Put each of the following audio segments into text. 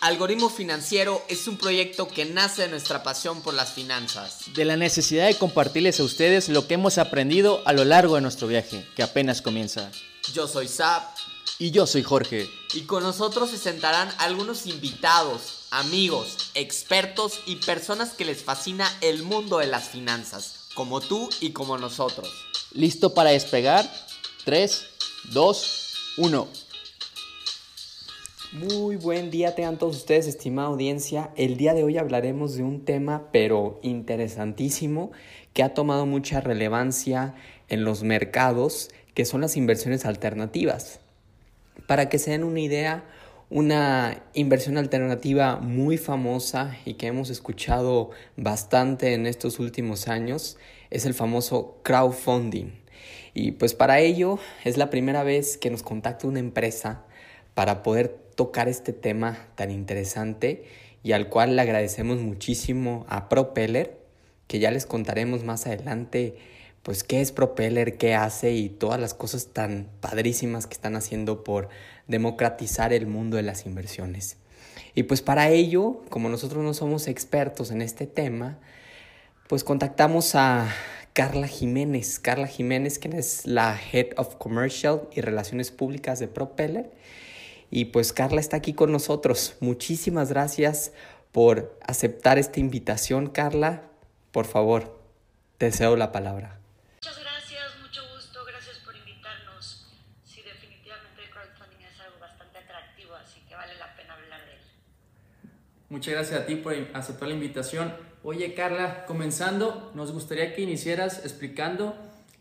Algoritmo Financiero es un proyecto que nace de nuestra pasión por las finanzas. De la necesidad de compartirles a ustedes lo que hemos aprendido a lo largo de nuestro viaje, que apenas comienza. Yo soy Zap. Y yo soy Jorge. Y con nosotros se sentarán algunos invitados, amigos, expertos y personas que les fascina el mundo de las finanzas, como tú y como nosotros. ¿Listo para despegar? 3, 2, 1. Muy buen día tengan todos ustedes, estimada audiencia. El día de hoy hablaremos de un tema pero interesantísimo que ha tomado mucha relevancia en los mercados, que son las inversiones alternativas. Para que se den una idea, una inversión alternativa muy famosa y que hemos escuchado bastante en estos últimos años es el famoso crowdfunding. Y pues para ello es la primera vez que nos contacta una empresa para poder tocar este tema tan interesante y al cual le agradecemos muchísimo a Propeller, que ya les contaremos más adelante pues qué es Propeller, qué hace y todas las cosas tan padrísimas que están haciendo por democratizar el mundo de las inversiones. Y pues para ello, como nosotros no somos expertos en este tema, pues contactamos a Carla Jiménez. Carla Jiménez, quien es la Head of Commercial y Relaciones Públicas de Propeller y pues Carla está aquí con nosotros. Muchísimas gracias por aceptar esta invitación, Carla. Por favor, te cedo la palabra. Muchas gracias, mucho gusto, gracias por invitarnos. Sí, definitivamente el crowdfunding es algo bastante atractivo, así que vale la pena hablar de él. Muchas gracias a ti por aceptar la invitación. Oye, Carla, comenzando, nos gustaría que iniciaras explicando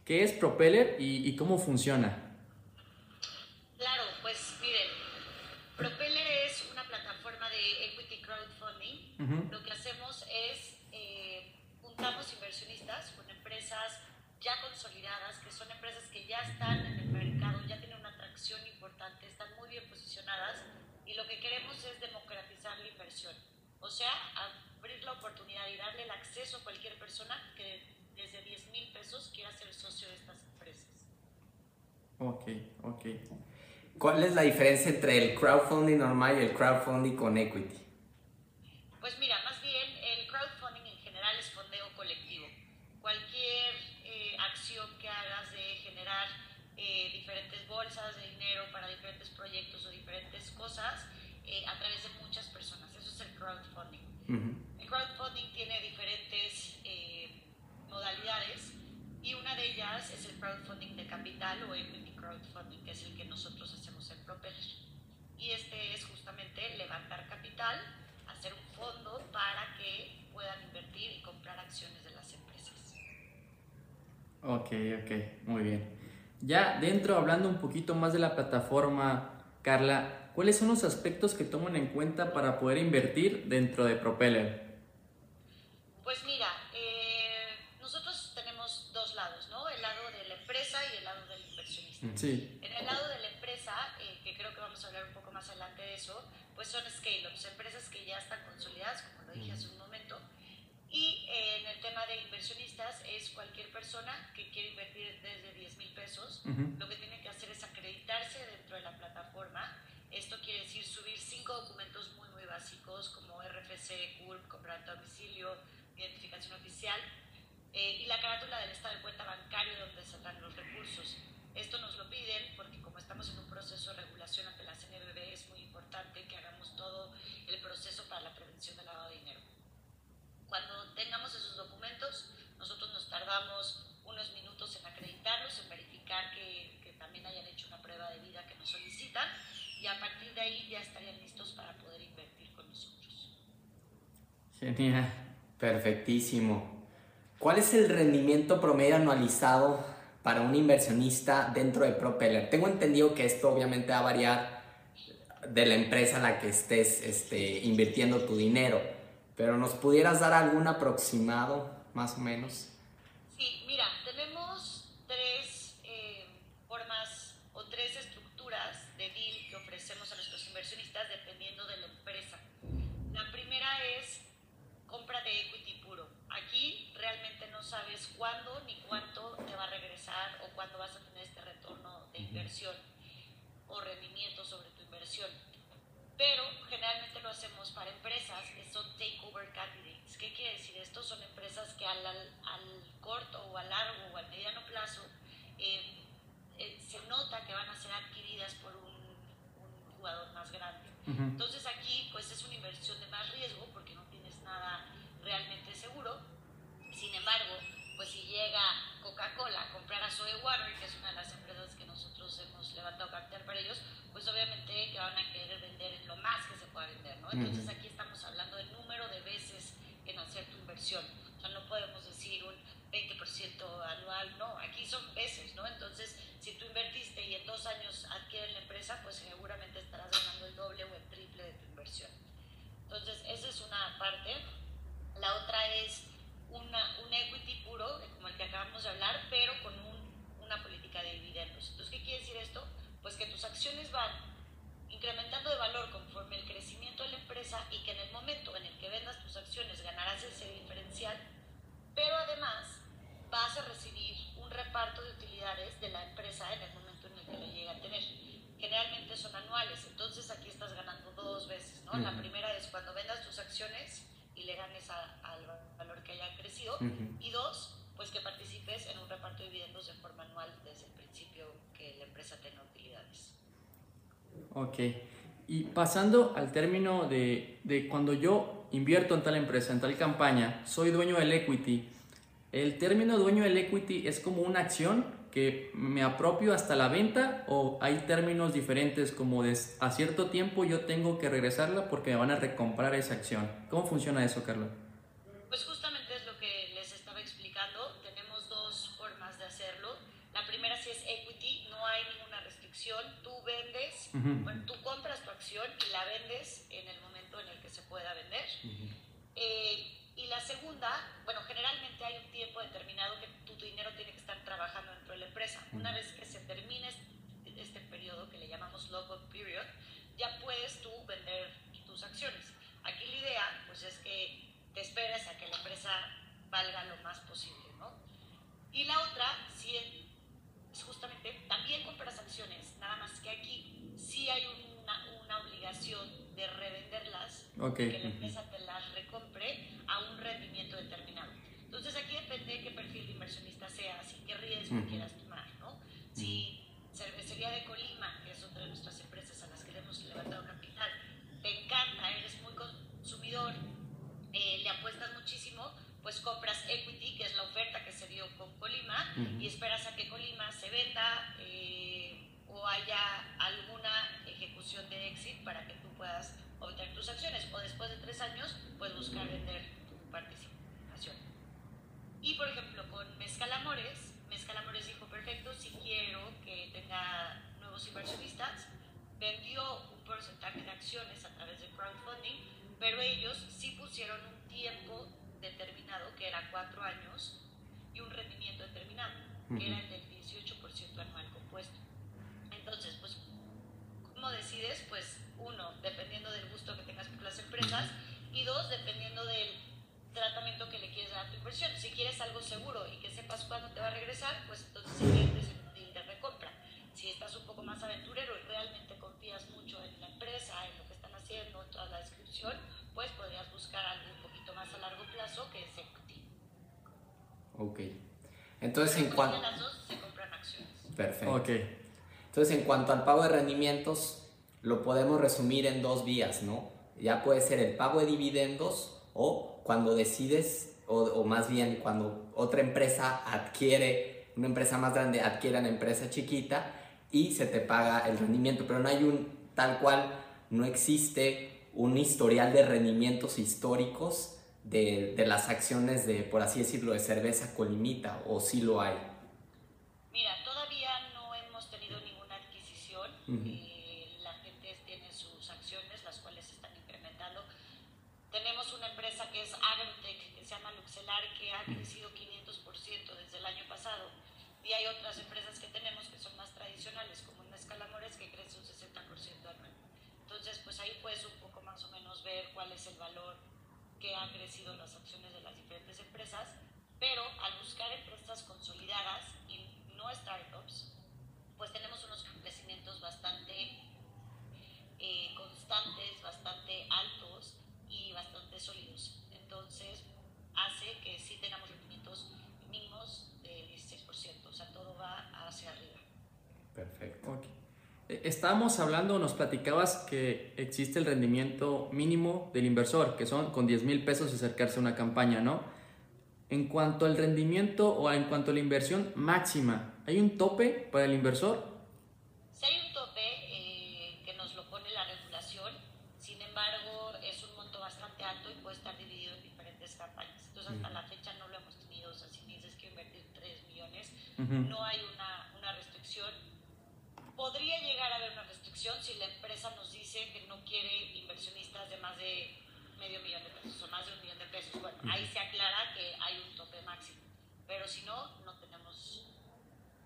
qué es Propeller y, y cómo funciona. Lo que hacemos es eh, juntamos inversionistas con empresas ya consolidadas, que son empresas que ya están en el mercado, ya tienen una atracción importante, están muy bien posicionadas y lo que queremos es democratizar la inversión. O sea, abrir la oportunidad y darle el acceso a cualquier persona que desde 10 mil pesos quiera ser socio de estas empresas. Ok, ok. ¿Cuál es la diferencia entre el crowdfunding normal y el crowdfunding con equity? Pues mira, más bien el crowdfunding en general es fondeo colectivo. Cualquier eh, acción que hagas de generar eh, diferentes bolsas de dinero para diferentes proyectos o diferentes cosas eh, a través de muchas personas. Eso es el crowdfunding. El crowdfunding tiene diferentes modalidades y una de ellas es el crowdfunding de capital o equity crowdfunding, que es el que nosotros hacemos en Propeller. Y este es justamente levantar capital hacer un fondo para que puedan invertir y comprar acciones de las empresas. Ok, ok, muy bien. Ya dentro, hablando un poquito más de la plataforma, Carla, ¿cuáles son los aspectos que toman en cuenta para poder invertir dentro de Propeller? Pues mira, eh, nosotros tenemos dos lados, ¿no? El lado de la empresa y el lado del inversionista. Sí. En el lado de la empresa, eh, que creo que vamos a hablar un poco más adelante de eso, pues son scale-ups, empresas que ya están consolidadas, como lo dije hace un momento. Y eh, en el tema de inversionistas es cualquier persona que quiere invertir desde 10 mil pesos, lo que tiene que hacer es acreditarse dentro de la plataforma. Esto quiere decir subir cinco documentos muy, muy básicos como RFC, CURP, comprobante domicilio, identificación oficial eh, y la carátula del estado de cuenta bancario donde saldrán los recursos. Esto nos lo piden porque como estamos en un proceso de regulación ante la CNBB es muy importante que hagamos todo el proceso para la prevención del lavado de dinero. Cuando tengamos esos documentos, nosotros nos tardamos unos minutos en acreditarlos, en verificar que, que también hayan hecho una prueba de vida que nos solicitan y a partir de ahí ya estarían listos para poder invertir con nosotros. Genial. Perfectísimo. ¿Cuál es el rendimiento promedio anualizado para un inversionista dentro de Propeller? Tengo entendido que esto obviamente va a variar de la empresa en la que estés este, invirtiendo tu dinero, pero ¿nos pudieras dar algún aproximado más o menos? Sí, mira, inversión o rendimiento sobre tu inversión. Pero generalmente lo hacemos para empresas que son takeover candidates. ¿Qué quiere decir esto? Son empresas que al, al, corto o al largo o al mediano plazo eh, eh, se nota que van a ser adquiridas por un, un jugador más grande. Uh -huh. Entonces aquí pues es una inversión de más riesgo porque no tienes nada realmente seguro. Sin embargo, pues si llega Coca-Cola a comprar a Soy Water ellos, pues obviamente que van a querer vender lo más que se pueda vender, ¿no? Entonces aquí estamos hablando del número de veces en hacer tu inversión. O sea, no podemos decir un 20% anual, no, aquí son veces, ¿no? Entonces, si tú invertiste y en dos años adquieres la empresa, pues seguramente estarás ganando el doble o el triple de tu inversión. Entonces, esa es una parte. La otra es una, un equity puro, como el que acabamos de hablar, pero con un, una política de dividendos. Entonces, ¿qué quiere decir esto? Pues que tus acciones van incrementando de valor conforme el crecimiento de la empresa y que en el momento en el que vendas tus acciones ganarás ese diferencial, pero además vas a recibir un reparto de utilidades de la empresa en el momento en el que lo llega a tener. Generalmente son anuales, entonces aquí estás ganando dos veces, ¿no? La primera es cuando vendas tus acciones y le ganes al valor que haya crecido, y dos, pues que participes en un reparto de dividendos de forma anual desde el principio que la empresa tenga utilidades. Ok. Y pasando al término de, de, cuando yo invierto en tal empresa, en tal campaña, soy dueño del equity, ¿el término dueño del equity es como una acción que me apropio hasta la venta o hay términos diferentes como de a cierto tiempo yo tengo que regresarla porque me van a recomprar esa acción? ¿Cómo funciona eso, Carlos? Pues justamente es lo que les estaba explicando. Tenemos dos formas de hacerlo. La primera si es equity, no hay ninguna restricción. Tú vendes, bueno, tú compras tu acción y la vendes en el momento en el que se pueda vender. eh, y la segunda, bueno, generalmente hay un tiempo determinado que tu dinero tiene que estar trabajando dentro de la empresa. Una vez que se termine este, este periodo que le llamamos lock-up period, ya puedes tú vender tus acciones. Aquí la idea, pues, es que te esperes a que la empresa valga lo más posible, ¿no? Y la otra, si es justamente, también compras acciones, nada más que aquí sí hay una, una obligación de revenderlas, okay. que la empresa te las recompre determinado. Entonces aquí depende de qué perfil de inversionista seas y qué riesgo uh -huh. quieras tomar, ¿no? Si Cervecería de Colima, que es otra de nuestras empresas a las que le hemos levantado capital, te encanta, eres muy consumidor, eh, le apuestas muchísimo, pues compras equity, que es la oferta que se dio con Colima, uh -huh. y esperas a que Colima se venda eh, o haya alguna ejecución de exit para que tú puedas obtener tus acciones, o después de tres años, pues buscar vender. Y por ejemplo, con Mezcal Amores, Mezcal Amores dijo, perfecto, si quiero que tenga nuevos inversionistas, vendió un porcentaje de acciones a través de crowdfunding, pero ellos sí pusieron un tiempo determinado, que era cuatro años, y un rendimiento determinado, uh -huh. que era el del 18% anual compuesto. Entonces, pues, ¿cómo decides? Pues, uno, dependiendo del gusto que tengas por las empresas, y dos, dependiendo del tratamiento que le quieres dar a tu inversión. Si quieres algo seguro y que sepas cuándo te va a regresar, pues entonces inviertes en un deal de recompra. Si estás un poco más aventurero y realmente confías mucho en la empresa, en lo que están haciendo, en toda la descripción, pues podrías buscar algo un poquito más a largo plazo que es equity. Ok. Entonces, en cuanto... las dos se compran acciones. Perfecto. Ok. Entonces, en cuanto al pago de rendimientos, lo podemos resumir en dos vías, ¿no? Ya puede ser el pago de dividendos o cuando decides, o, o, más bien cuando otra empresa adquiere, una empresa más grande adquiere una empresa chiquita y se te paga el rendimiento, pero no hay un tal cual, no existe un historial de rendimientos históricos de, de las acciones de, por así decirlo, de cerveza colimita, o sí lo hay. Mira, todavía no hemos tenido ninguna adquisición. Uh -huh. eh, la gente tiene sus acciones, las cuales se están incrementando. Tenemos una empresa que es Agrotech, que se llama Luxelar, que ha crecido 500% desde el año pasado. Y hay otras empresas que tenemos que son más tradicionales, como Mezcal Amores, que crece un 60% anual. Entonces, pues ahí puedes un poco más o menos ver cuál es el valor que han crecido las acciones de las diferentes empresas, pero al buscar empresas consolidadas y no startups, pues tenemos unos crecimientos bastante eh, constantes, bastante altos y bastante sólidos. Entonces, hace que sí tengamos rendimientos mínimos del 16%, o sea, todo va hacia arriba. Perfecto. Okay. estábamos hablando, nos platicabas que existe el rendimiento mínimo del inversor, que son con 10 mil pesos acercarse a una campaña, ¿no? En cuanto al rendimiento o en cuanto a la inversión máxima, ¿hay un tope para el inversor? Si hay un tope eh, que nos lo pone la regulación, sin embargo es un monto bastante alto y puede estar dividido en diferentes campañas. Entonces hasta la fecha no lo hemos tenido, o sea, si me dices que invertir 3 millones, no hay una, una restricción. Podría llegar a haber una restricción si la empresa nos dice que no quiere inversionistas de más de medio millón de pesos o más de un millón de ahí se aclara que hay un tope máximo. Pero si no, no tenemos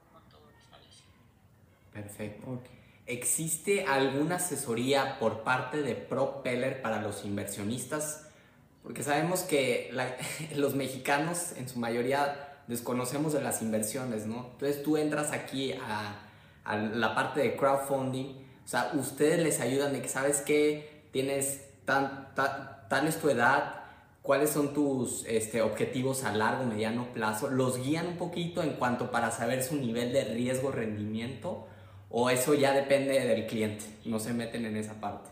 un monto establecido. Perfecto. ¿Existe alguna asesoría por parte de Propeller para los inversionistas? Porque sabemos que los mexicanos en su mayoría desconocemos de las inversiones, ¿no? Entonces tú entras aquí a, la parte de crowdfunding, o sea, ustedes les ayudan de que sabes que tienes tan, ta- tal es tu edad, cuáles son tus este, objetivos a largo, mediano plazo, los guían un poquito en cuanto para saber su nivel de riesgo, rendimiento, o eso ya depende del cliente, no se meten en esa parte.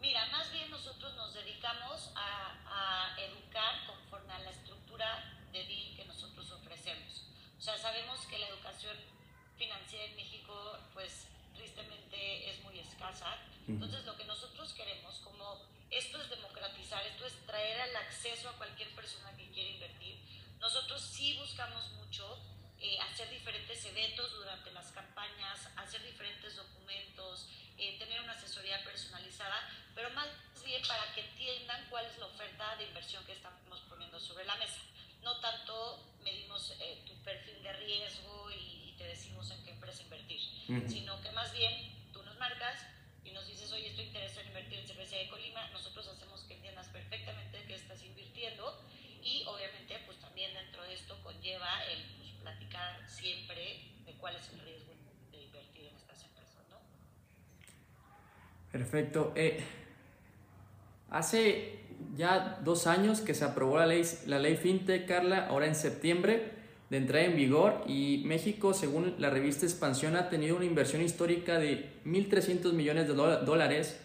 Mira, más bien nosotros nos dedicamos a, a educar conforme a la estructura de deal que nosotros ofrecemos. O sea, sabemos que la educación financiera en México, pues tristemente es muy escasa. Entonces, lo que nosotros queremos, como esto es democratizar, esto es traer al acceso a cualquier persona que quiera invertir, nosotros sí buscamos mucho eh, hacer diferentes eventos durante las campañas, hacer diferentes documentos, eh, tener una asesoría personalizada, pero más bien para que entiendan cuál es la oferta de inversión que estamos poniendo sobre la mesa. No tanto medimos eh, tu perfil de riesgo y, y te decimos en qué empresa invertir, Ujú. sino que más bien tú nos marcas y nos dices, oye, estoy interesado en invertir en cerveza de Colima, nosotros hacemos que entiendas perfectamente qué estás invirtiendo y obviamente pues también dentro de esto conlleva el pues, platicar siempre de cuál es el riesgo de invertir en estas empresas. Perfecto. Eh, hace ya dos años que se aprobó la ley, la ley FinTech, Carla, ahora en septiembre de entrada en vigor y México, según la revista Expansión, ha tenido una inversión histórica de 1.300 millones de dóla- dólares,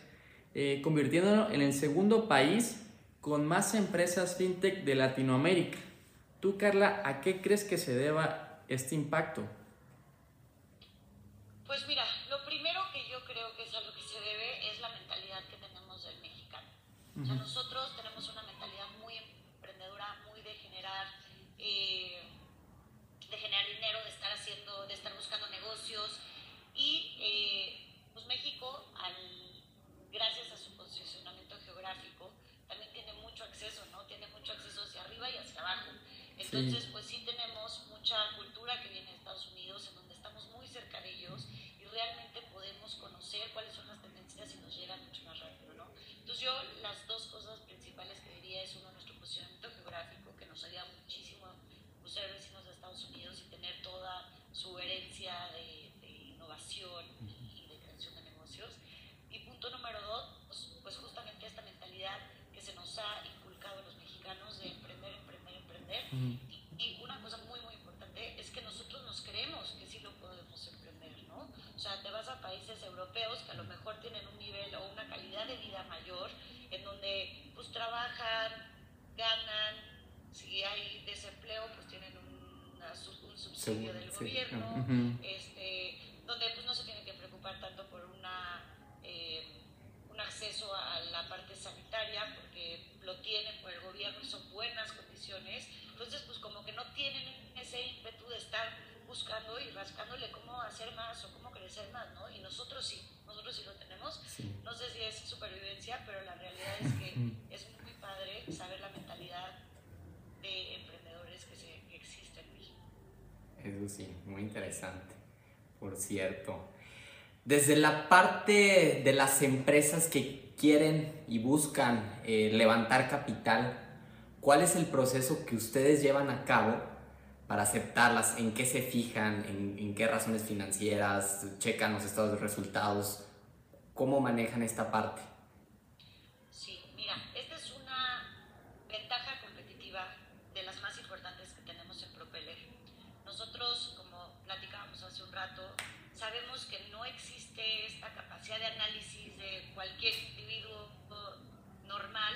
eh, convirtiéndolo en el segundo país con más empresas FinTech de Latinoamérica. Tú, Carla, ¿a qué crees que se deba este impacto? Pues mira, lo primero que yo creo que es a lo que se debe es la mentalidad que tenemos del mexicano. O sea, nosotros tenemos una mentalidad muy emprendedora, muy de generar, eh, de generar dinero, de estar haciendo, de estar buscando negocios. Y eh, pues México, al, gracias a su posicionamiento geográfico, también tiene mucho acceso, ¿no? Tiene mucho acceso hacia arriba y hacia abajo. Entonces, pues sí tenemos mucha cultura que viene de Estados Unidos, en donde estamos muy cerca de ellos y realmente podemos conocer cuáles son las tendencias y nos llegan mucho más rápido, ¿no? Entonces yo las dos cosas principales que diría es uno, nuestro posicionamiento geográfico, que nos ayuda muchísimo a ser vecinos de Estados Unidos y tener toda su herencia de, de innovación y de creación de negocios. Y punto número dos, pues, pues justamente esta mentalidad que se nos ha inculcado a los mexicanos de emprender, emprender, emprender. Y, y una cosa muy, muy importante es que nosotros nos creemos que sí lo podemos emprender, ¿no? O sea, te vas a países europeos que a lo mejor tienen un nivel o una calidad de vida mayor, en donde pues trabajan, ganan, si hay desempleo, pues tienen un, una sub- un subsidio del sí. gobierno, este, donde pues no se tienen que preocupar tanto por una, eh, un acceso a la parte sanitaria, porque lo tienen por el gobierno y son buenas condiciones. Entonces, pues como que no tienen ese ímpetu de estar buscando y rascándole cómo hacer más o cómo crecer más, ¿no? Y nosotros sí, nosotros sí lo tenemos. Sí. No sé si es supervivencia, pero la realidad es que es muy padre saber la mentalidad de emprendedores que, se, que existe en México. Eso sí, muy interesante, por cierto. Desde la parte de las empresas que quieren y buscan eh, levantar capital, ¿cuál es el proceso que ustedes llevan a cabo para aceptarlas? ¿En qué se fijan? ¿En, en qué razones financieras? ¿Checan los estados de resultados? ¿Cómo manejan esta parte? Sí, mira, esta es una ventaja competitiva de las más importantes que tenemos en Propeller. Nosotros, como platicábamos hace un rato, sabemos que no existe esta capacidad de análisis de cualquier individuo normal,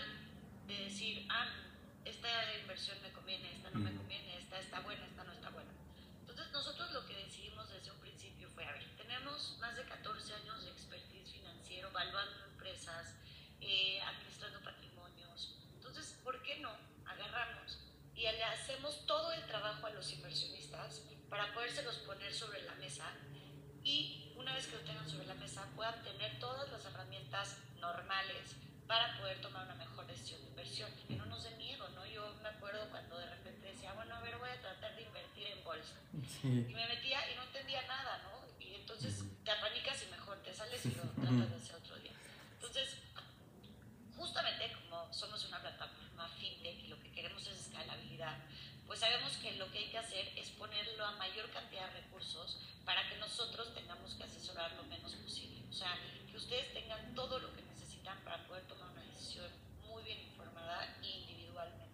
de decir, ah, esta inversión me conviene, esta no me conviene, esta está buena, esta no está buena. Entonces nosotros lo que decidimos desde un principio fue, a ver, tenemos más de 14 años de expertise financiero, evaluando empresas, eh, administrando patrimonios. Entonces, ¿por qué no agarramos y le hacemos todo el trabajo a los inversionistas para podérselos poner sobre la mesa y una vez que lo tengan sobre la mesa puedan tener todas las herramientas normales para poder tomar una mejor decisión de inversión y que no nos dé miedo, ¿no? Yo me acuerdo cuando de repente decía, bueno, a ver, voy a tratar de invertir en bolsa. Y me metía y no entendía nada, ¿no? Y entonces te apanicas y mejor te sales y lo tratas de hacer otro día. Entonces, justamente como somos una plataforma fintech y lo que queremos es escalabilidad, pues sabemos que lo que hay que hacer es ponerlo a mayor cantidad de recursos para que nosotros tengamos que asesorar lo menos posible. O sea, que ustedes tengan todo lo que necesitan para poder tomar una decisión muy bien informada e individualmente.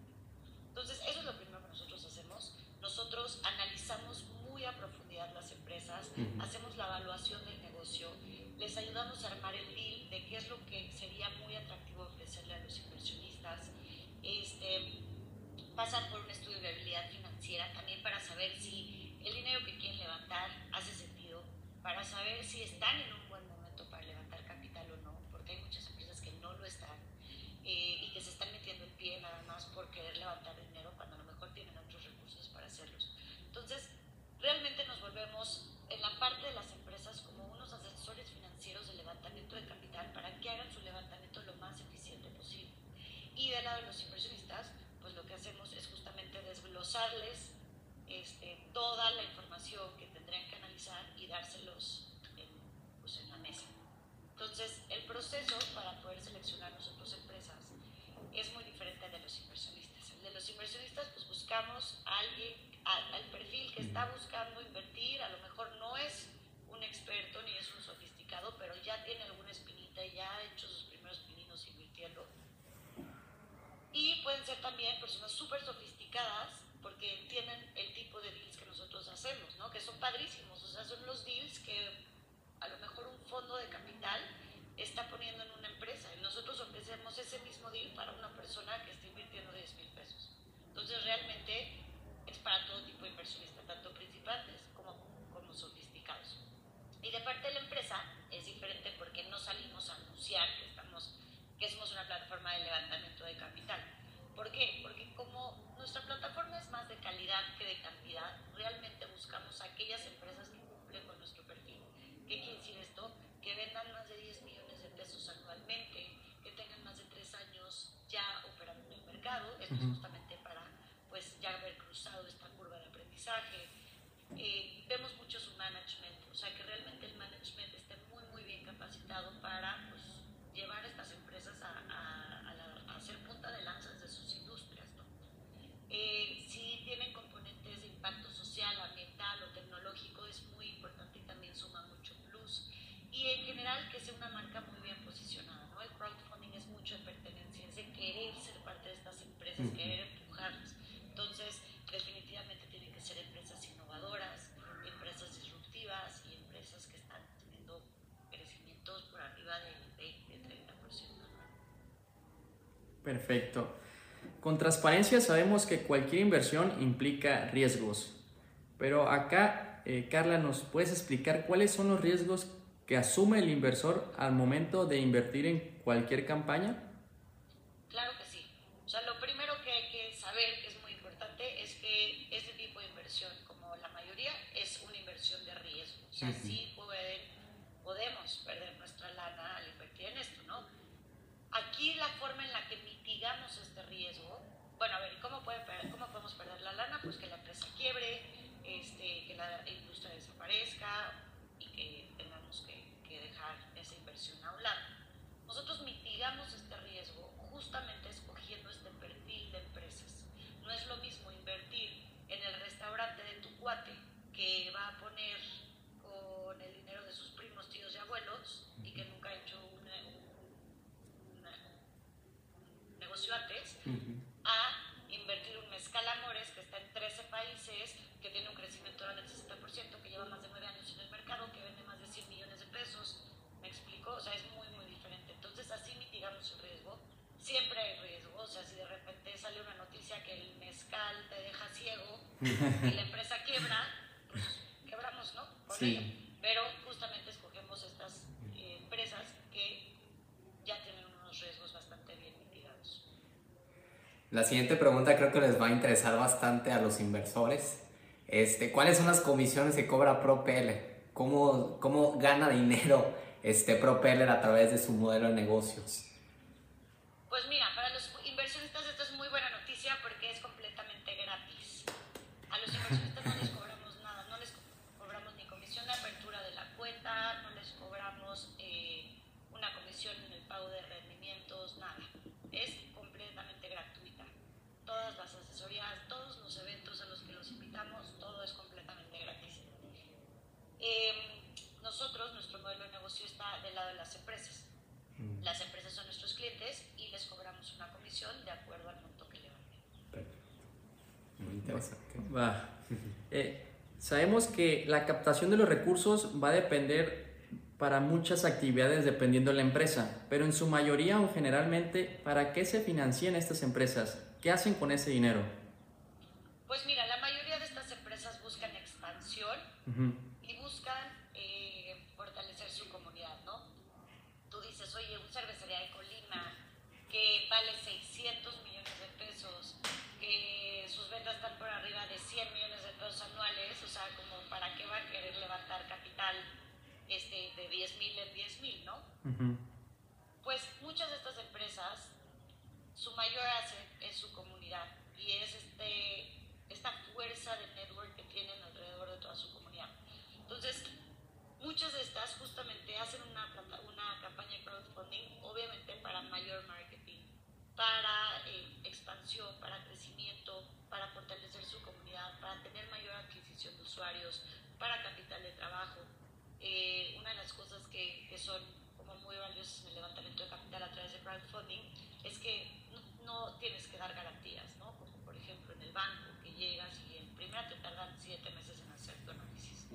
Entonces, eso es lo primero que nosotros hacemos. Nosotros analizamos muy a profundidad las empresas, hacemos la evaluación del negocio, les ayudamos a armar el deal de qué es lo que sería muy atractivo ofrecerle a los inversionistas. Este, pasan por un estudio de habilidad financiera también para saber si el dinero que quieren levantar hace sentido, para saber si están en un buen momento para levantar capital o no, porque hay muchas empresas que no lo están eh, y que se están metiendo el pie nada más por querer levantar dinero cuando a lo mejor tienen otros recursos para hacerlos. Entonces, realmente nos volvemos en la parte de las empresas como unos asesores financieros de levantamiento de capital para que hagan su levantamiento lo más eficiente posible. Y del lado de los inversionistas, pues lo que hacemos es justamente desglosarles este, toda la información que analizar y dárselos en, pues en la mesa. Entonces, el proceso para poder seleccionar nosotros empresas es muy diferente al de los inversionistas. El de los inversionistas, pues buscamos a alguien, al perfil que está buscando invertir, a lo mejor no es un experto ni es un sofisticado, pero ya tiene alguna espinita y ya ha hecho sus primeros pininos invirtiendo y pueden ser también personas súper sofisticadas porque entienden el tipo de deals que nosotros hacemos, ¿no? que son padrísimos, o sea, son los deals que a lo mejor un fondo de capital está poniendo en una empresa y nosotros ofrecemos ese mismo deal para una persona que está invirtiendo 10 mil pesos. Entonces realmente es para todo tipo de inversionistas, tanto principantes como, como sofisticados. Y de parte de la empresa es diferente porque no salimos a anunciar que estamos que somos una plataforma de levantamiento de capital. ¿Por qué? Porque como nuestra plataforma es más de calidad que de cantidad, realmente buscamos aquellas empresas que cumplen con nuestro perfil. ¿Qué quiere decir esto? Que vendan más de 10 millones de pesos anualmente, que tengan más de 3 años ya operando en el mercado, esto es justamente para pues ya haber cruzado esta curva de aprendizaje. Eh, vemos mucho su management, o sea que realmente el management esté muy muy bien capacitado para pues, llevar estas empresas a, a, a, ser punta de lanzas de sus industrias. ¿no? Eh, si tienen componentes de impacto social, ambiental o tecnológico, es muy importante y también suma mucho plus. Y en general que sea una marca muy bien posicionada. ¿no? El crowdfunding es mucho de pertenencia, es de querer ser parte de estas empresas, querer empujarlas. Entonces, definitivamente tienen que ser empresas innovadoras, empresas disruptivas y empresas que están teniendo crecimientos por arriba del Perfecto. Con transparencia sabemos que cualquier inversión implica riesgos, pero acá, eh, Carla, ¿nos puedes explicar cuáles son los riesgos que asume el inversor al momento de invertir en cualquier campaña? Claro que sí. O sea, lo primero que hay que saber, que es muy importante, es que este tipo de inversión, como la mayoría, es una inversión de riesgo. O sea, sí pueden, podemos perder nuestra lana al invertir en esto, ¿no? Aquí la forma en la que mitigamos este riesgo, bueno, a ver, ¿cómo, puede, cómo podemos perder la lana? Pues que la empresa quiebre, este, que la industria desaparezca y que tengamos que, que dejar esa inversión a un lado. Nosotros mitigamos este riesgo justamente escogiendo este perfil de empresas. No es lo mismo invertir en el restaurante de tu cuate que va a poner con el dinero de sus primos, tíos y abuelos y que nunca ha hecho un negocio antes, a invertir un Mezcal Amores que está en 13 países, que tiene un crecimiento del 60%, que lleva más de 9 años en el mercado, que vende más de 100 millones de pesos. Me explico explico? O sea, es muy, muy diferente. Entonces, así mitigamos el riesgo. Siempre hay riesgo. O sea, si de repente sale una noticia que el mezcal te deja ciego y la empresa quiebra, pues quebramos, ¿no? Por Sí. ello. Pero justamente escogemos estas eh, empresas que ya tienen unos riesgos bastante bien mitigados. La siguiente pregunta creo que les va a interesar bastante a los inversores. Este, ¿Cuáles son las comisiones que cobra ProPeller? ¿Cómo, ¿Cómo gana dinero este ProPeller a través de su modelo de negocios? Pues mira, para los inversionistas esto es muy buena noticia porque es completamente gratis. A los inversionistas no les cobramos nada, no les co- cobramos ni comisión de apertura de la cuenta, no les cobramos eh, una comisión en el pago de rendimientos, nada. Es completamente gratuita. Todas las asesorías, todos los eventos a los que los invitamos, todo es completamente gratis. Eh, nosotros, nuestro modelo de negocio está del lado de las empresas. Las empresas son nuestros clientes y les cobramos una comisión de acuerdo al monto que levanten. Muy interesante. Va. Eh, sabemos que la captación de los recursos va a depender para muchas actividades dependiendo de la empresa, pero en su mayoría o generalmente, ¿para qué se financian estas empresas? ¿Qué hacen con ese dinero? Pues mira, la mayoría de estas empresas buscan expansión Ujú. y buscan eh, fortalecer su comunidad, ¿no? Tú dices, oye, un cervecería de Colima que vale 600 millones de pesos, que sus ventas están por arriba de 100 millones de pesos anuales, o sea, como para qué va a querer levantar capital este, de 10 mil en 10 ¿no? Ujú. Pues muchas de estas empresas, su mayor asset es su comunidad y es este, esta fuerza de network que tienen alrededor de toda su comunidad. Entonces, muchas de estas justamente hacen una, una campaña de crowdfunding, obviamente para mayor marketing, para eh, expansión, para crecimiento, para fortalecer su comunidad, para tener mayor adquisición de usuarios, para capital de trabajo. Eh, una de las cosas que, que son valiosas en el levantamiento de capital a través de crowdfunding es que no, no tienes que dar garantías, ¿no? Como por ejemplo en el banco, que llegas y en primera te tardan siete meses en hacer tu análisis.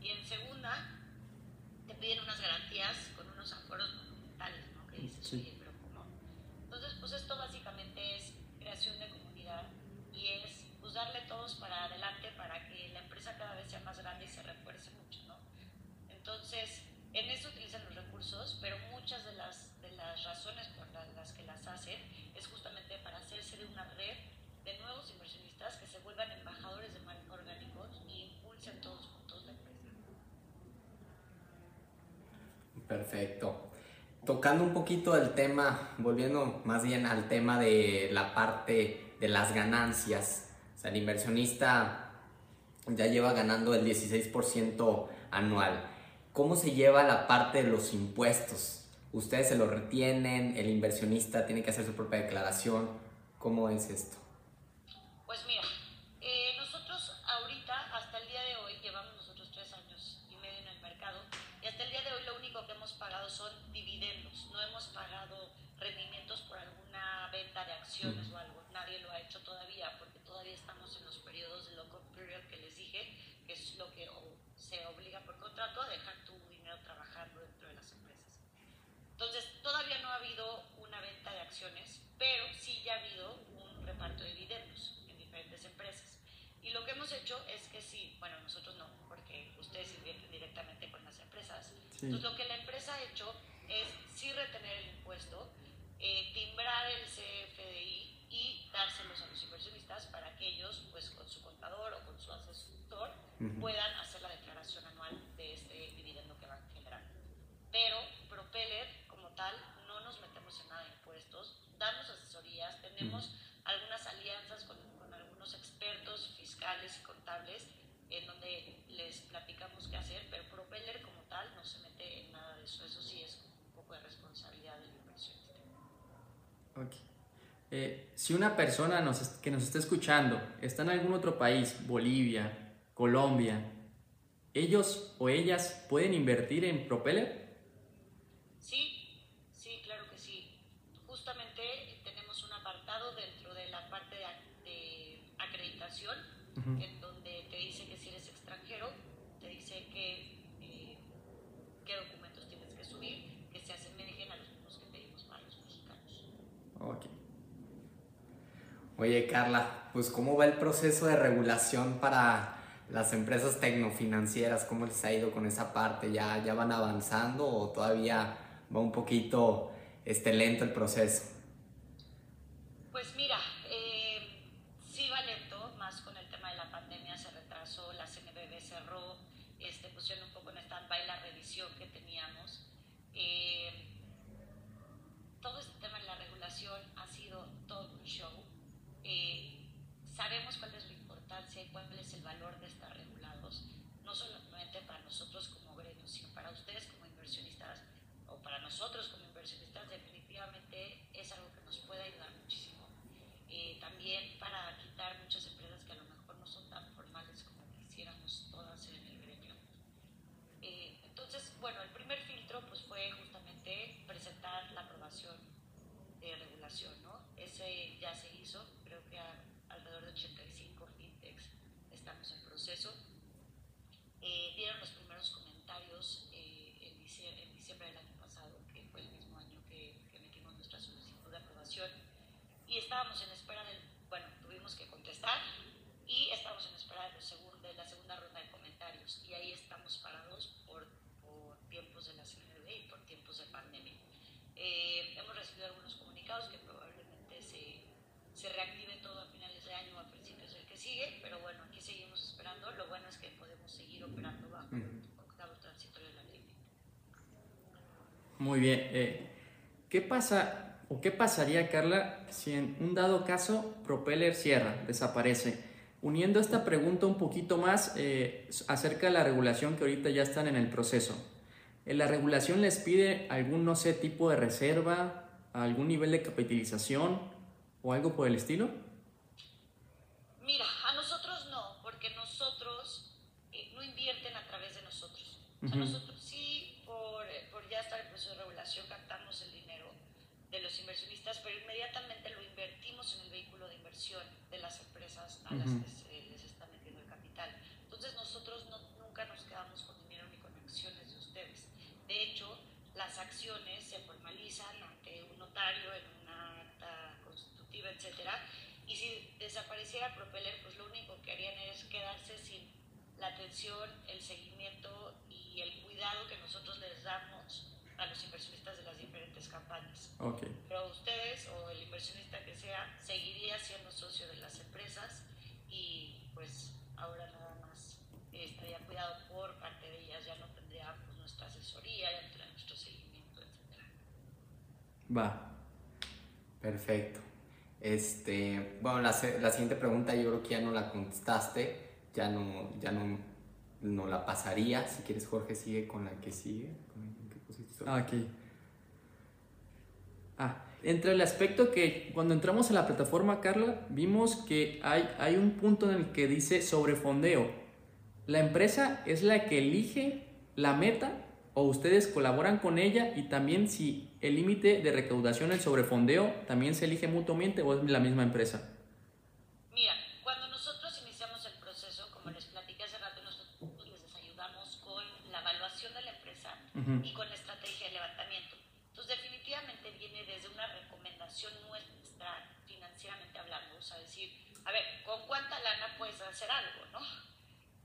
Y en segunda, te piden unas garantías con unos aforos monumentales, ¿no? Que dices, Sí. oye, pero ¿cómo? Entonces, pues esto básicamente es creación de comunidad y es pues, darle todos para adelante para que la empresa cada vez sea más grande y se refuerce mucho, ¿no? Entonces, en eso utilizan los recursos, pero muchas de las, de las razones por la- las que las hacen es justamente para hacerse de una red de nuevos inversionistas que se vuelvan embajadores de marca orgánicos y impulsen todos juntos la empresa. Perfecto. Tocando un poquito el tema, volviendo más bien al tema de la parte de las ganancias. O sea, el inversionista ya lleva ganando el 16% anual. ¿Cómo se lleva la parte de los impuestos? ¿Ustedes se lo retienen? ¿El inversionista tiene que hacer su propia declaración? ¿Cómo es esto? Pues mira, eh, nosotros ahorita, hasta el día de hoy, llevamos nosotros tres años y medio en el mercado, y hasta el día de hoy lo único que hemos pagado son dividendos, no hemos pagado rendimientos por alguna venta de acciones o algo, nadie lo ha hecho todavía, porque todavía estamos en los periodos de lock-up period que les dije, que es lo que o- se obliga por contrato a dejar tu dinero trabajando dentro de las empresas. Entonces, todavía no ha habido una venta de acciones, pero sí ya ha habido un reparto de dividendos en diferentes empresas. Y lo que hemos hecho es que sí, bueno, nosotros no, porque ustedes invierten directamente con las empresas. Sí. Entonces, lo que la empresa ha hecho es sí retener el impuesto, eh, timbrar el CFDI y dárselos a los inversionistas para que ellos, pues con su contador o con su asesor, puedan hacer la declaración anual de este dividendo que van generando. Pero Propeller, como tal, no nos metemos en nada de impuestos, damos asesorías, tenemos algunas alianzas con, con algunos expertos fiscales y contables en donde les platicamos qué hacer, pero Propeller como tal no se mete en nada de eso, eso sí es un poco de responsabilidad del inversionista. Ok. Eh, si una persona nos que nos está escuchando está en algún otro país, Bolivia, Colombia, ¿ellos o ellas pueden invertir en Propeller? Sí, -huh. en donde te dice que si eres extranjero, te dice que eh, qué documentos tienes que subir, que se asemejen a los mismos que pedimos para los mexicanos. Ok. Oye, Carla, pues ¿cómo va el proceso de regulación para las empresas tecnofinancieras? ¿Cómo les ha ido con esa parte? ¿Ya, ya van avanzando o todavía va un poquito este, lento el proceso? Muy bien. Eh, ¿Qué pasa o qué pasaría, Carla, si en un dado caso Propeller cierra, desaparece? Uniendo esta pregunta un poquito más eh, acerca de la regulación que ahorita ya están en el proceso. ¿La regulación les pide algún, no sé, tipo de reserva, algún nivel de capitalización o algo por el estilo? Mira, a nosotros no, porque nosotros eh, no invierten a través de nosotros. O sea, uh -huh. nosotros sí, por, por, ya estar en proceso de regulación, captamos el dinero de los inversionistas, pero inmediatamente lo invertimos en el vehículo de inversión de las empresas a las que se les está metiendo el capital. Entonces nosotros no, nunca nos quedamos con dinero ni con acciones de ustedes. De hecho, las acciones se formalizan ante un notario en una acta constitutiva, etcétera, y si desapareciera Propeller, pues lo único que harían es quedarse sin la atención, el seguimiento y el cuidado que nosotros les damos a los inversionistas de las diferentes campañas. Okay. Pero ustedes o el inversionista que sea seguiría siendo socio de las empresas pues ahora nada más estaría cuidado por parte de ellas, ya no tendría pues, nuestra asesoría, ya no tendría nuestro seguimiento, etc. Va. Perfecto. Este, bueno, la, la, siguiente pregunta yo creo que ya no la contestaste, ya no, ya no, no la pasaría. Si quieres, Jorge, sigue con la que sigue. Ah, ok. Ah, entre el aspecto que cuando entramos a la plataforma, Carla, vimos que hay, hay un punto en el que dice sobrefondeo. ¿La empresa es la que elige la meta o ustedes colaboran con ella y también si el límite de recaudación, el sobrefondeo, también se elige mutuamente o es la misma empresa? Mira, cuando nosotros iniciamos el proceso, como les platiqué hace rato, nosotros les ayudamos con la evaluación de la empresa uh -huh. y con la estrategia de levantamiento. Entonces, definitivamente viene desde una recomendación nuestra, financieramente hablando, o sea, decir, a ver, ¿con cuánta lana puedes hacer algo, no?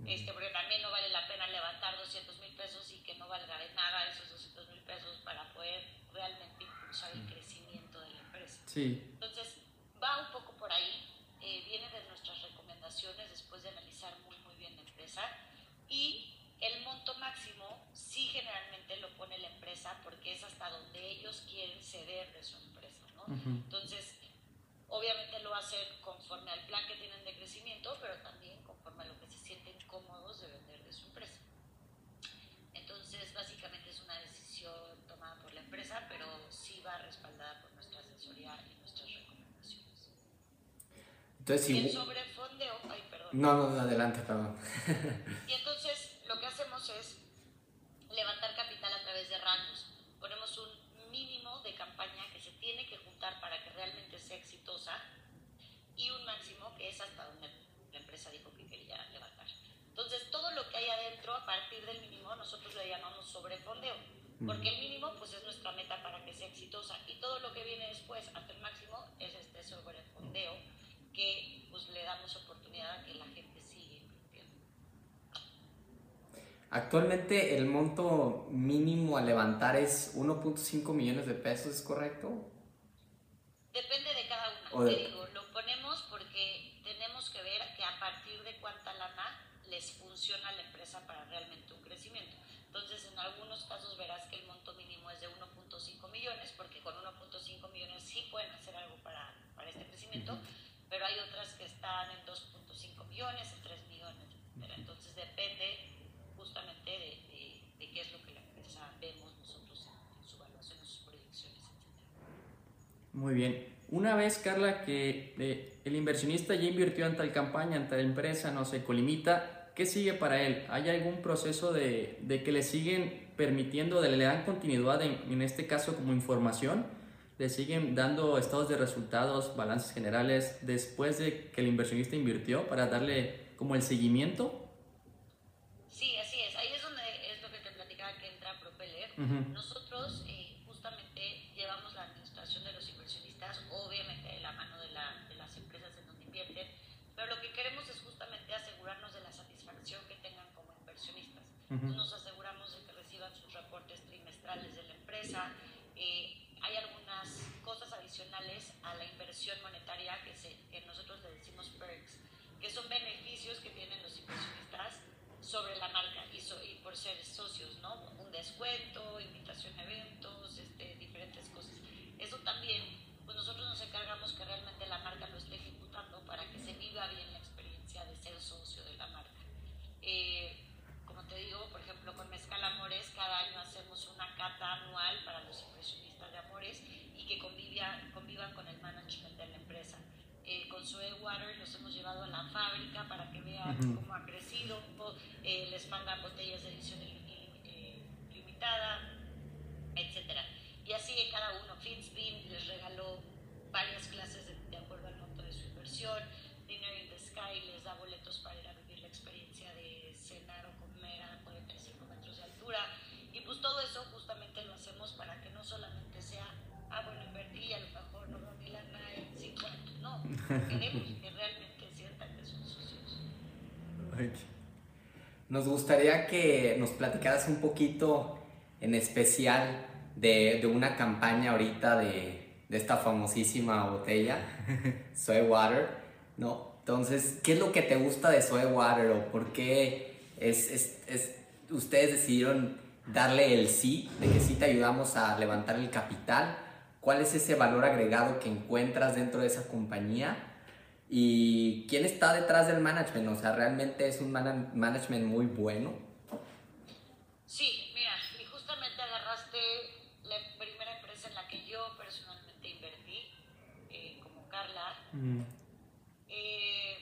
Este, porque también no vale la pena levantar 200 mil pesos y que no valga de nada esos 200 mil pesos para poder realmente impulsar el crecimiento de la empresa. Sí. Entonces, va un poco por ahí, eh, viene de nuestras recomendaciones después de analizar muy, muy bien la empresa y el monto máximo sí generalmente lo pone la empresa porque es hasta donde ellos quieren ceder de su empresa, ¿no? Uh -huh. Entonces, obviamente lo hacen conforme al plan que tienen de crecimiento, pero también conforme a lo que se sienten cómodos de vender de su empresa. Entonces, básicamente es una decisión tomada por la empresa, pero sí va respaldada por nuestra asesoría y nuestras recomendaciones. Entonces, y el sobrefondeo, ay, perdón. No, no, adelante, perdón. y entonces, lo que hacemos es levantar capital a través de rangos. Ponemos un mínimo de campaña que se tiene que juntar para que realmente sea exitosa y un es hasta donde la empresa dijo que quería levantar. Entonces, todo lo que hay adentro, a partir del mínimo, nosotros le llamamos sobrefondeo, porque el mínimo pues es nuestra meta para que sea exitosa y todo lo que viene después, hasta el máximo, es este sobrefondeo que pues, le damos oportunidad a que la gente siga invirtiendo. Actualmente el monto mínimo a levantar es 1.5 millones de pesos, ¿es correcto? Depende de cada una. Te digo, lo ponemos porque tenemos que ver que a partir de cuánta lana les funciona a la empresa para realmente un crecimiento. Entonces, en algunos casos verás que el monto mínimo es de 1.5 millones, porque con 1.5 millones sí pueden hacer algo para, para este crecimiento, pero hay otras que están en 2.5 millones, en 3 millones, Entonces, depende justamente de, de, qué es lo que la empresa vemos nosotros en, su evaluación, en sus proyecciones, etc. Muy bien. Una vez, Carla, que eh, el inversionista ya invirtió en tal campaña, en tal empresa, no sé, Colimita, ¿qué sigue para él? ¿Hay algún proceso de, de que le siguen permitiendo, de, le dan continuidad en, en, este caso como información? ¿Le siguen dando estados de resultados, balances generales después de que el inversionista invirtió para darle como el seguimiento? Sí, así es. Ahí es donde es lo que te platicaba que entra Propeller. Nosotros pero lo que queremos es justamente asegurarnos de la satisfacción que tengan como Nos aseguramos de que reciban sus reportes trimestrales de la empresa. Eh, hay algunas cosas adicionales a la inversión monetaria que, se, que nosotros le decimos perks, que son beneficios que tienen los inversionistas sobre la marca y por ser socios, ¿no? Un descuento, invitación a eventos, este, diferentes cosas. Eso también pues nosotros nos encargamos que realmente la marca lo esté ejecutando para que se viva bien la experiencia de ser socio de la marca. Eh, como te digo, por ejemplo, con Mezcal Amores, cada año hacemos una cata anual para los impresionistas de Amores y que convivan, convivan con el management de la empresa. Eh, con Sue Water los hemos llevado a la fábrica que vean cómo ha crecido, eh, les mandan botellas de edición limitada, etcétera. Y así de cada uno. Fitzbean les regaló varias clases de, acuerdo al monto de su inversión. Dinner in the Sky les da boletos para ir a vivir la experiencia de cenar o comer a 45 metros de altura. Y pues todo eso justamente lo hacemos para que no solamente sea, ah, bueno, invertí y a lo mejor no doy la nada en 5 años. No, queremos que realmente sientan que son socios. Nos gustaría que nos platicaras un poquito en especial de, de una campaña ahorita de, de, esta famosísima botella, Soy Water, ¿no? Entonces, ¿qué es lo que te gusta de Soy Water o por qué es, es, es, ustedes decidieron darle el sí, de que sí te ayudamos a levantar el capital? ¿Cuál es ese valor agregado que encuentras dentro de esa compañía? ¿Y quién está detrás del management? O sea, ¿realmente es un management muy bueno? Sí, mira, y justamente agarraste Carla, eh,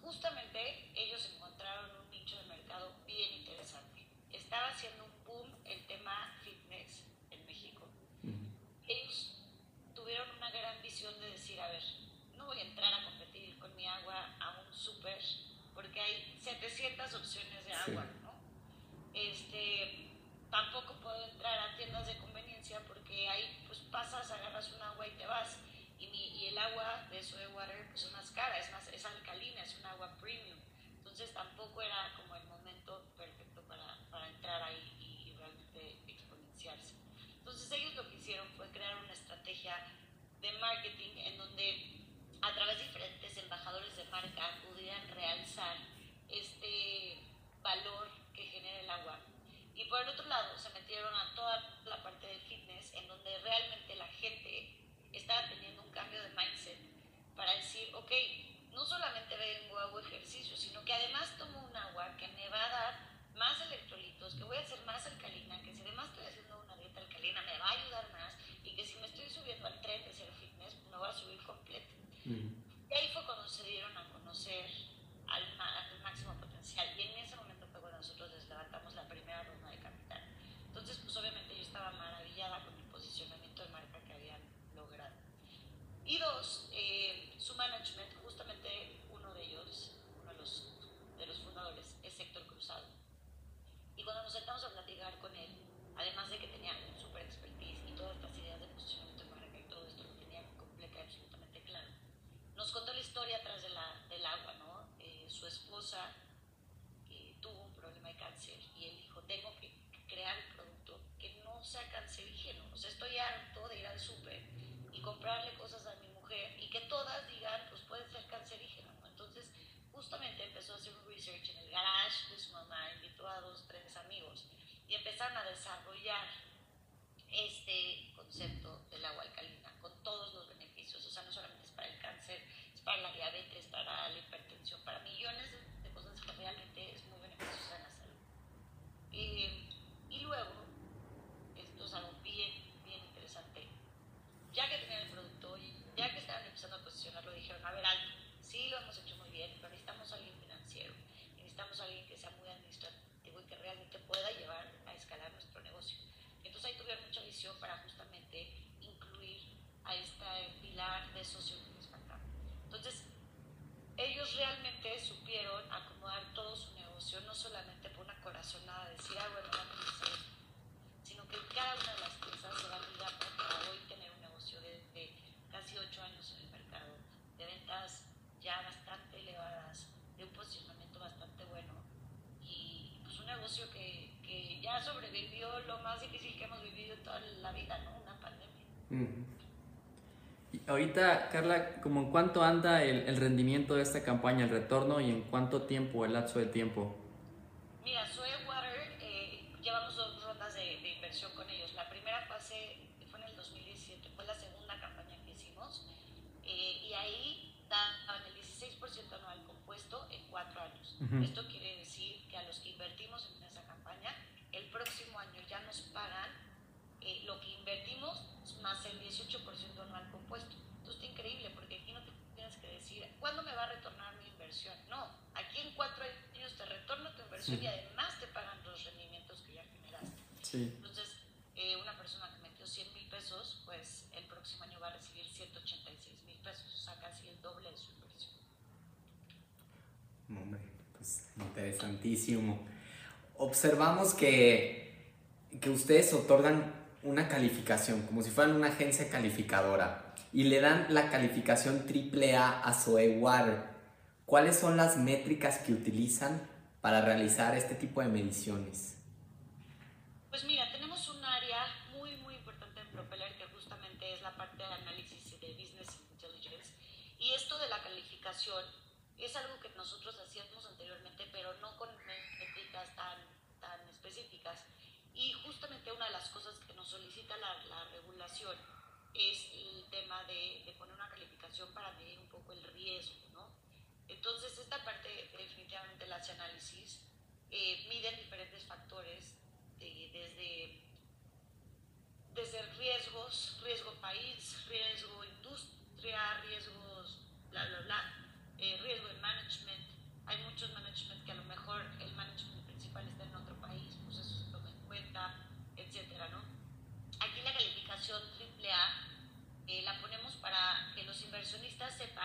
justamente ellos encontraron un nicho de mercado bien interesante. Estaba haciendo un boom el tema fitness en México. Ellos tuvieron una gran visión de decir, a ver, no voy a entrar a competir con mi agua a un súper porque hay 700 opciones de agua, ¿no? Este, tampoco puedo entrar a tiendas de conveniencia porque ahí pasas, agarras un agua y te vas y, el agua de soy water pues, es más cara, es, más, es alcalina, es un agua premium. Entonces tampoco era como el momento perfecto para, para entrar ahí y, realmente exponenciarse. Entonces ellos lo que hicieron fue crear una estrategia de marketing en donde a través de diferentes embajadores de marca pudieran realzar este valor que genera el agua. Y por el otro lado se metieron a toda la parte del fitness en donde realmente Ahorita, Carla, ¿como en cuánto anda el, el rendimiento de esta campaña, el retorno y en cuánto tiempo, el lapso de tiempo? Sí. Entonces, eh, una persona que metió 100 mil pesos, pues el próximo año va a recibir 186 mil pesos, o sea, casi el doble de su inversión. Hombre, pues interesantísimo. Observamos que, que ustedes otorgan una calificación, como si fueran una agencia calificadora, y le dan la calificación AAA a Zoe Water. ¿Cuáles son las métricas que utilizan para realizar este tipo de mediciones? Pues mira, tenemos un área muy, muy importante en Propeller que justamente es la parte de análisis de Business Intelligence. Y esto de la calificación es algo que nosotros hacíamos anteriormente, pero no con métricas tan, tan específicas. Y justamente una de las cosas que nos solicita la, la regulación es el tema de, de, poner una calificación para medir un poco el riesgo, ¿no? Entonces, esta parte definitivamente la hace análisis, eh, miden diferentes factores desde, desde, riesgos, riesgo país, riesgo industria, riesgos, bla, bla, bla, eh, riesgo en management. Hay muchos management que a lo mejor el management principal está en otro país, pues eso se toma en cuenta, etcétera, ¿no? Aquí la calificación AAA eh, la ponemos para que los inversionistas sepan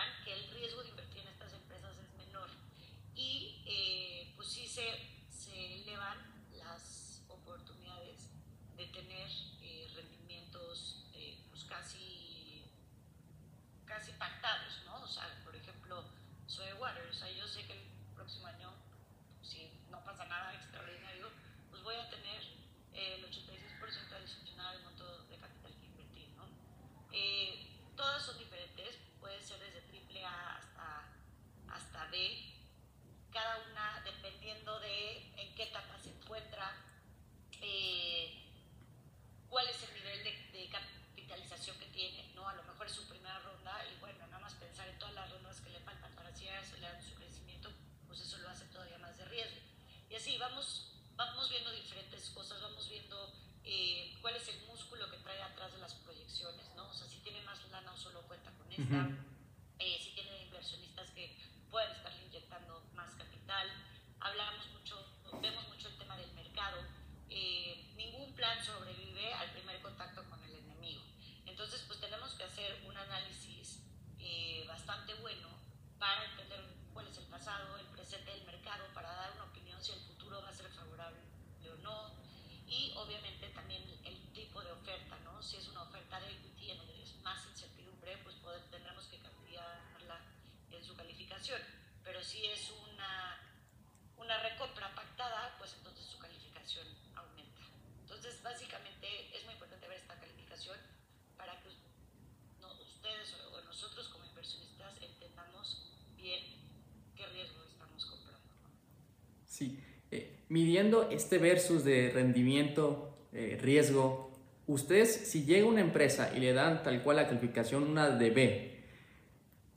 Midiendo este versus de rendimiento, eh, riesgo, ustedes si llega una empresa y le dan tal cual la calificación una de B,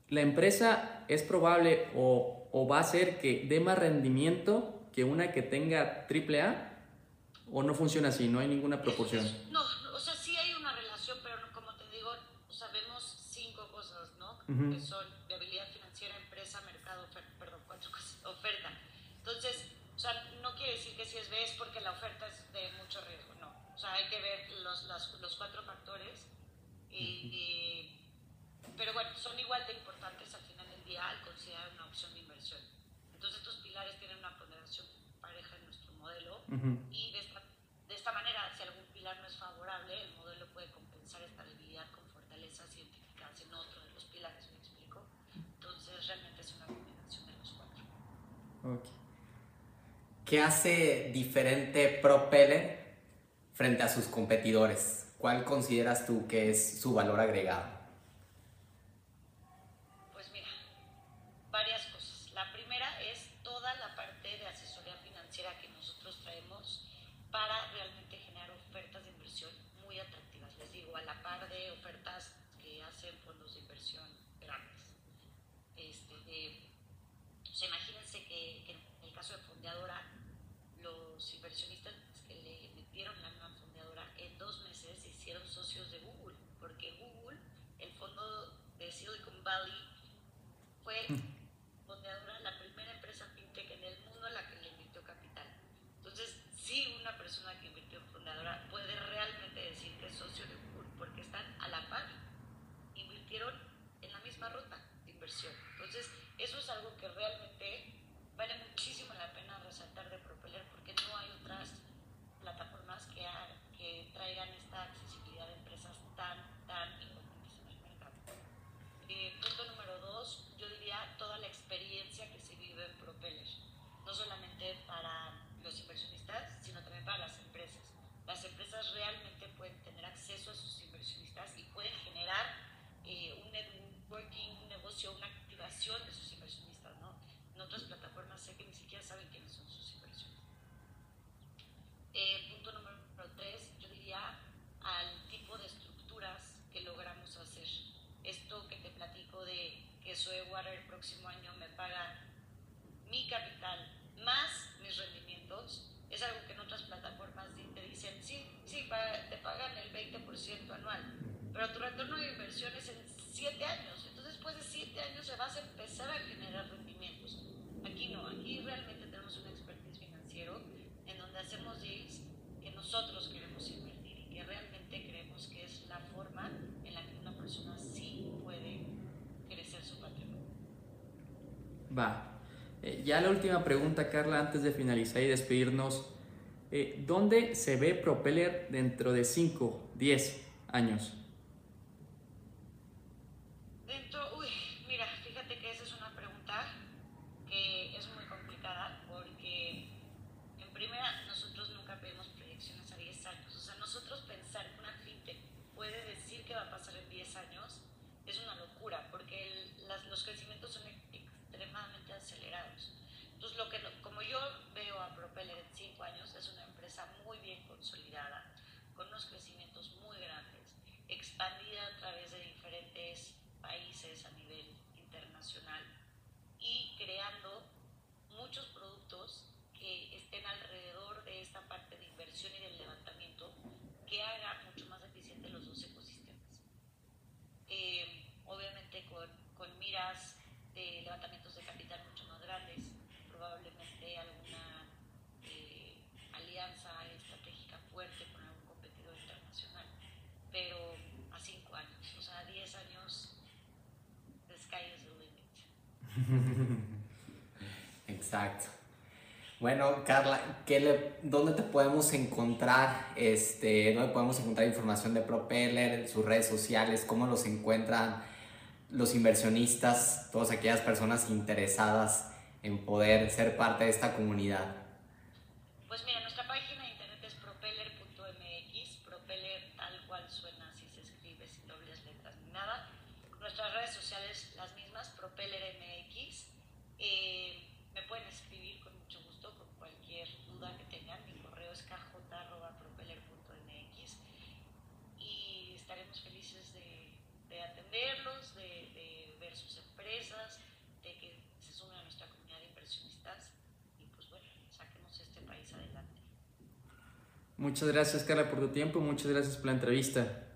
la empresa es probable o, o va a ser que dé más rendimiento que una que tenga triple A o no funciona así, no hay ninguna proporción. No, o sea, sí hay una relación, pero como te digo, sabemos cinco cosas, ¿no? Uh -huh. Que son es porque la oferta es de mucho riesgo, no. O sea, hay que ver los, las, los cuatro factores. Y, y, pero bueno, son igual de importantes al final del día al considerar una opción de inversión. Entonces, estos pilares tienen una ponderación pareja en nuestro modelo uh -huh. y de esta, de esta manera, si algún pilar no es favorable, el modelo puede compensar esta debilidad con fortalezas identificadas en otro de los pilares, ¿me explico? Entonces, realmente es una combinación de los cuatro. Okay. ¿Qué hace diferente Propeller frente a sus competidores? ¿Cuál consideras tú que es su valor agregado? Wait. ya la última pregunta, Carla, antes de finalizar y despedirnos. Eh, ¿Dónde se ve Propeller dentro de 5, 10 años? Exacto. Bueno, Carla, ¿qué le, ¿dónde te podemos encontrar? Este, ¿Dónde podemos encontrar información de Propeller, sus redes sociales? ¿Cómo los encuentran los inversionistas, todas aquellas personas interesadas en poder ser parte de esta comunidad? Pues mira, Muchas gracias, Carla, por tu tiempo. Muchas gracias por la entrevista.